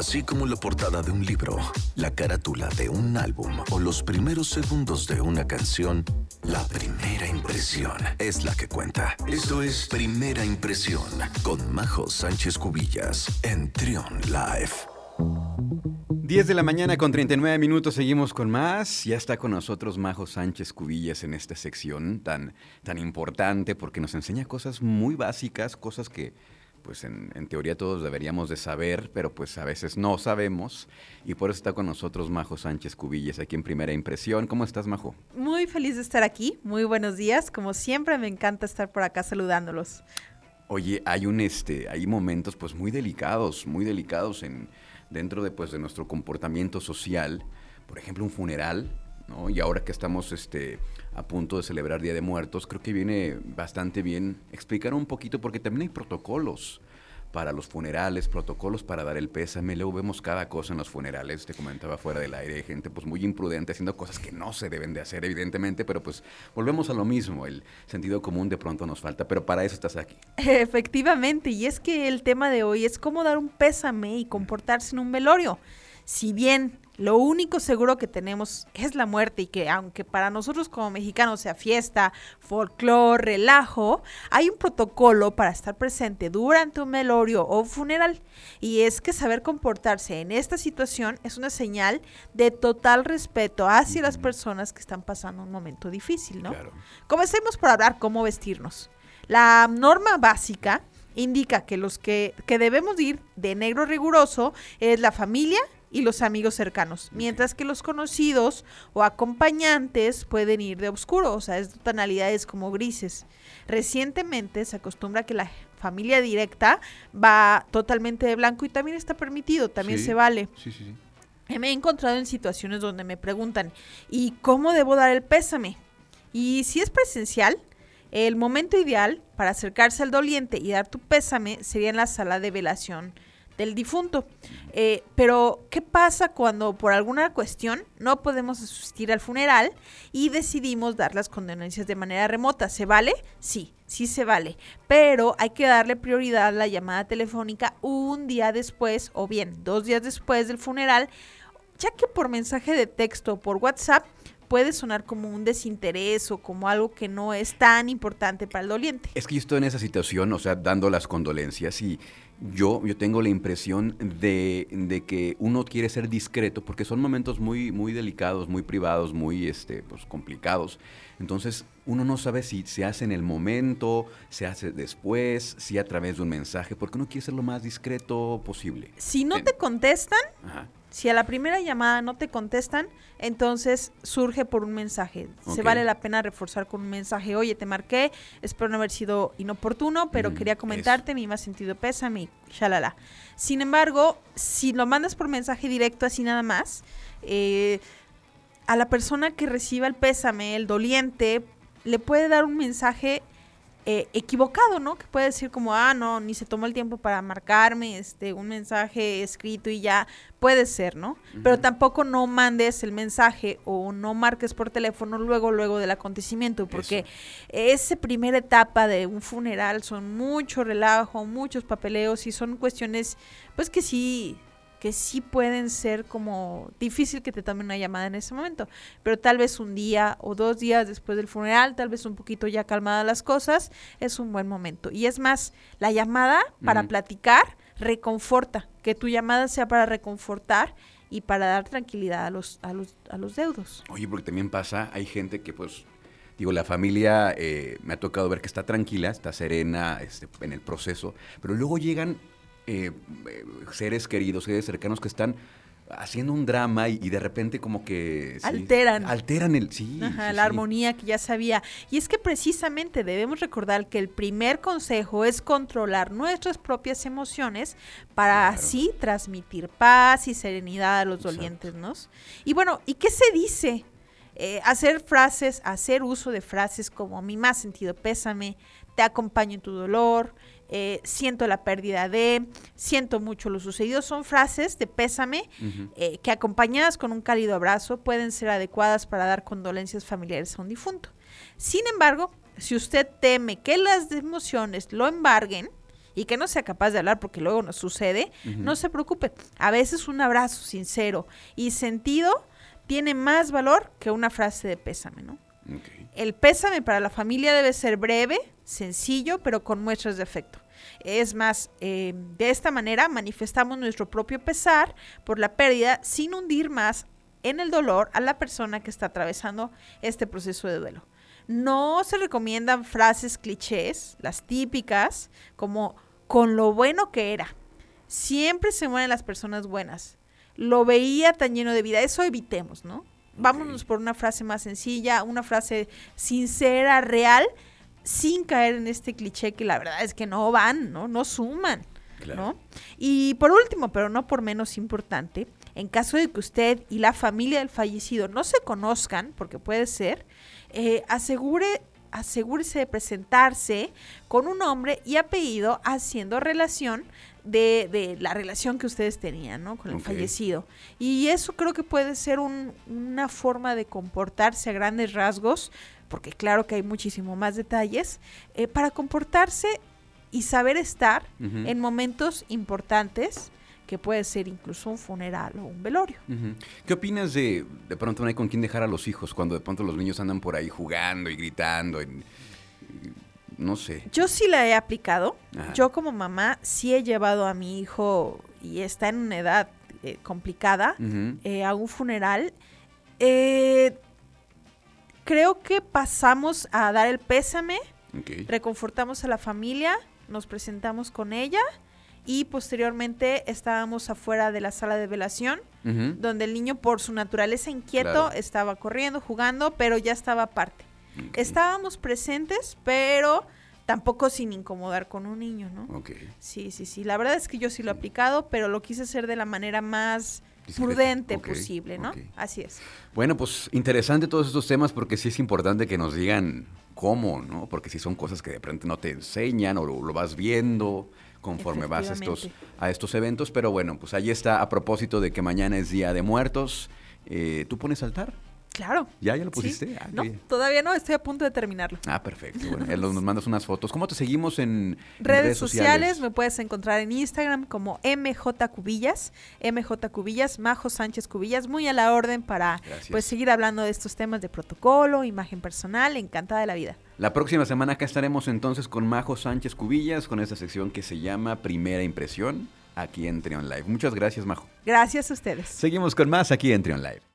así como la portada de un libro, la carátula de un álbum o los primeros segundos de una canción, la primera impresión es la que cuenta. Esto es Primera Impresión con Majo Sánchez Cubillas en Trion Live. 10 de la mañana con 39 minutos, seguimos con más. Ya está con nosotros Majo Sánchez Cubillas en esta sección tan, tan importante porque nos enseña cosas muy básicas, cosas que pues en, teoría todos deberíamos de saber, pero pues a veces no sabemos. Y por eso está con nosotros Majo Sánchez Cubillas, aquí en Primera Impresión. ¿Cómo estás, Majo? Muy feliz de estar aquí, muy buenos días. Como siempre, me encanta estar por acá saludándolos. Oye, hay un este, hay momentos pues muy delicados, muy delicados en dentro de pues de nuestro comportamiento social. Por ejemplo, un funeral, ¿no? Y ahora que estamos este a punto de celebrar Día de Muertos, creo que viene bastante bien explicar un poquito, porque también hay protocolos para los funerales, protocolos para dar el pésame. Luego vemos cada cosa en los funerales, te comentaba fuera del aire, gente pues muy imprudente haciendo cosas que no se deben de hacer, evidentemente, pero pues volvemos a lo mismo, el sentido común de pronto nos falta, pero para eso estás aquí. Efectivamente, y es que el tema de hoy es cómo dar un pésame y comportarse en un velorio. Si bien lo único seguro que tenemos es la muerte y que aunque para nosotros como mexicanos sea fiesta, folclore, relajo, hay un protocolo para estar presente durante un velorio o funeral. Y es que saber comportarse en esta situación es una señal de total respeto hacia las personas que están pasando un momento difícil, ¿no? Comencemos por hablar cómo vestirnos. La norma básica indica que los que, que debemos ir de negro riguroso es la familia, y los amigos cercanos, mientras que los conocidos o acompañantes pueden ir de oscuro, o sea, es tonalidades como grises. Recientemente se acostumbra que la familia directa va totalmente de blanco y también está permitido, también se vale. Sí, sí. Me he encontrado en situaciones donde me preguntan, ¿y cómo debo dar el pésame? Y si es presencial, el momento ideal para acercarse al doliente y dar tu pésame sería en la sala de velación del difunto. Eh, pero, ¿qué pasa cuando por alguna cuestión no podemos asistir al funeral y decidimos dar las condolencias de manera remota? ¿Se vale? Sí, sí se vale. Pero hay que darle prioridad a la llamada telefónica un día después o bien dos días después del funeral, ya que por mensaje de texto o por WhatsApp puede sonar como un desinterés o como algo que no es tan importante para el doliente. Es que yo estoy en esa situación, o sea, dando las condolencias y yo, yo tengo la impresión de, de, que uno quiere ser discreto porque son momentos muy, muy delicados, muy privados, muy este, pues, complicados. Entonces, uno no sabe si se hace en el momento, se hace después, si a través de un mensaje, porque uno quiere ser lo más discreto posible. Si no te contestan, si a la primera llamada no te contestan, entonces surge por un mensaje. Se vale la pena reforzar con un mensaje, oye, te marqué, espero no haber sido inoportuno, pero quería comentarte, mi más sentido pésame, shalala. Sin embargo, si lo mandas por mensaje directo así nada más, eh, a la persona que reciba el pésame, el doliente, le puede dar un mensaje eh, equivocado, ¿no? Que puede decir como, ah, no, ni se tomó el tiempo para marcarme, este, un mensaje escrito y ya, puede ser, ¿no? Pero tampoco no mandes el mensaje o no marques por teléfono luego, luego del acontecimiento, porque esa primera etapa de un funeral son mucho relajo, muchos papeleos y son cuestiones, pues que sí, que sí pueden ser como difícil que te tomen una llamada en ese momento, pero tal vez un día o dos días después del funeral, tal vez un poquito ya calmadas las cosas, es un buen momento. Y es más, la llamada para platicar reconforta, que tu llamada sea para reconfortar y para dar tranquilidad a los, a los, a los deudos. Oye, porque también pasa, hay gente que pues digo, la familia eh, me ha tocado ver que está tranquila, está serena este, en el proceso, pero luego llegan eh, seres queridos, seres cercanos que están haciendo un drama y, de repente como que... alteran. Alteran el... Sí, la armonía que ya sabía. Y es que precisamente debemos recordar que el primer consejo es controlar nuestras propias emociones para así transmitir paz y serenidad a los dolientes, ¿no? Y bueno, ¿y qué se dice? Eh, hacer frases, hacer uso de frases como mi más sentido pésame, te acompaño en tu dolor, eh, siento la pérdida de, siento mucho lo sucedido. Son frases de pésame eh, que acompañadas con un cálido abrazo pueden ser adecuadas para dar condolencias familiares a un difunto. Sin embargo, si usted teme que las emociones lo embarguen, y que no sea capaz de hablar porque luego nos sucede, no se preocupe. A veces un abrazo sincero y sentido tiene más valor que una frase de pésame, ¿no? El pésame para la familia debe ser breve, sencillo, pero con muestras de afecto. Es más, eh, de esta manera manifestamos nuestro propio pesar por la pérdida sin hundir más en el dolor a la persona que está atravesando este proceso de duelo. No se recomiendan frases clichés, las típicas, como con lo bueno que era. Siempre se mueren las personas buenas. Lo veía tan lleno de vida. Eso evitemos, ¿no? Vámonos por una frase más sencilla, una frase sincera, real, sin caer en este cliché que la verdad es que no van, ¿no? No suman, ¿no? Y por último, pero no por menos importante, en caso de que usted y la familia del fallecido no se conozcan, porque puede ser, eh, asegure asegúrese de presentarse con un nombre y apellido haciendo relación de, de la relación que ustedes tenían ¿no? con el fallecido. Y eso creo que puede ser una forma de comportarse a grandes rasgos, porque claro que hay muchísimo más detalles, eh, para comportarse y saber estar en momentos importantes que puede ser incluso un funeral o un velorio. ¿Qué opinas de de pronto no hay con quién dejar a los hijos cuando de pronto los niños andan por ahí jugando y gritando? No sé. Yo sí la he aplicado. Yo como mamá sí he llevado a mi hijo y está en una edad eh, complicada eh, a un funeral. Eh, creo que pasamos a dar el pésame, reconfortamos a la familia, nos presentamos con ella y posteriormente estábamos afuera de la sala de velación, donde el niño por su naturaleza inquieto estaba corriendo, jugando, pero ya estaba aparte. Estábamos presentes, pero tampoco sin incomodar con un niño, ¿no? Sí, sí, sí. La verdad es que yo sí lo he aplicado, pero lo quise hacer de la manera más prudente posible, ¿no? Así es. Bueno, pues interesante todos estos temas porque sí es importante que nos digan cómo, ¿no? Porque si son cosas que de pronto no te enseñan o lo vas viendo conforme vas a estos, a estos eventos. Pero bueno, pues ahí está a propósito de que mañana es Día de Muertos. Eh, ¿Tú pones altar? Claro. ¿Ya? ¿Ya lo pusiste? Ah, no, todavía no, estoy a punto de terminarlo. Ah, perfecto. Bueno, nos mandas unas fotos. ¿Cómo te seguimos en, redes, sociales? Me puedes encontrar en Instagram como MJ Cubillas, MJ Cubillas, Majo Sánchez Cubillas, muy a la orden para pues seguir hablando de estos temas de protocolo, imagen personal, encantada de la vida. La próxima semana acá estaremos entonces con Majo Sánchez Cubillas, con esta sección que se llama Primera Impresión, aquí en Trion Live. Muchas gracias, Majo. Gracias a ustedes. Seguimos con más aquí en Trion Live.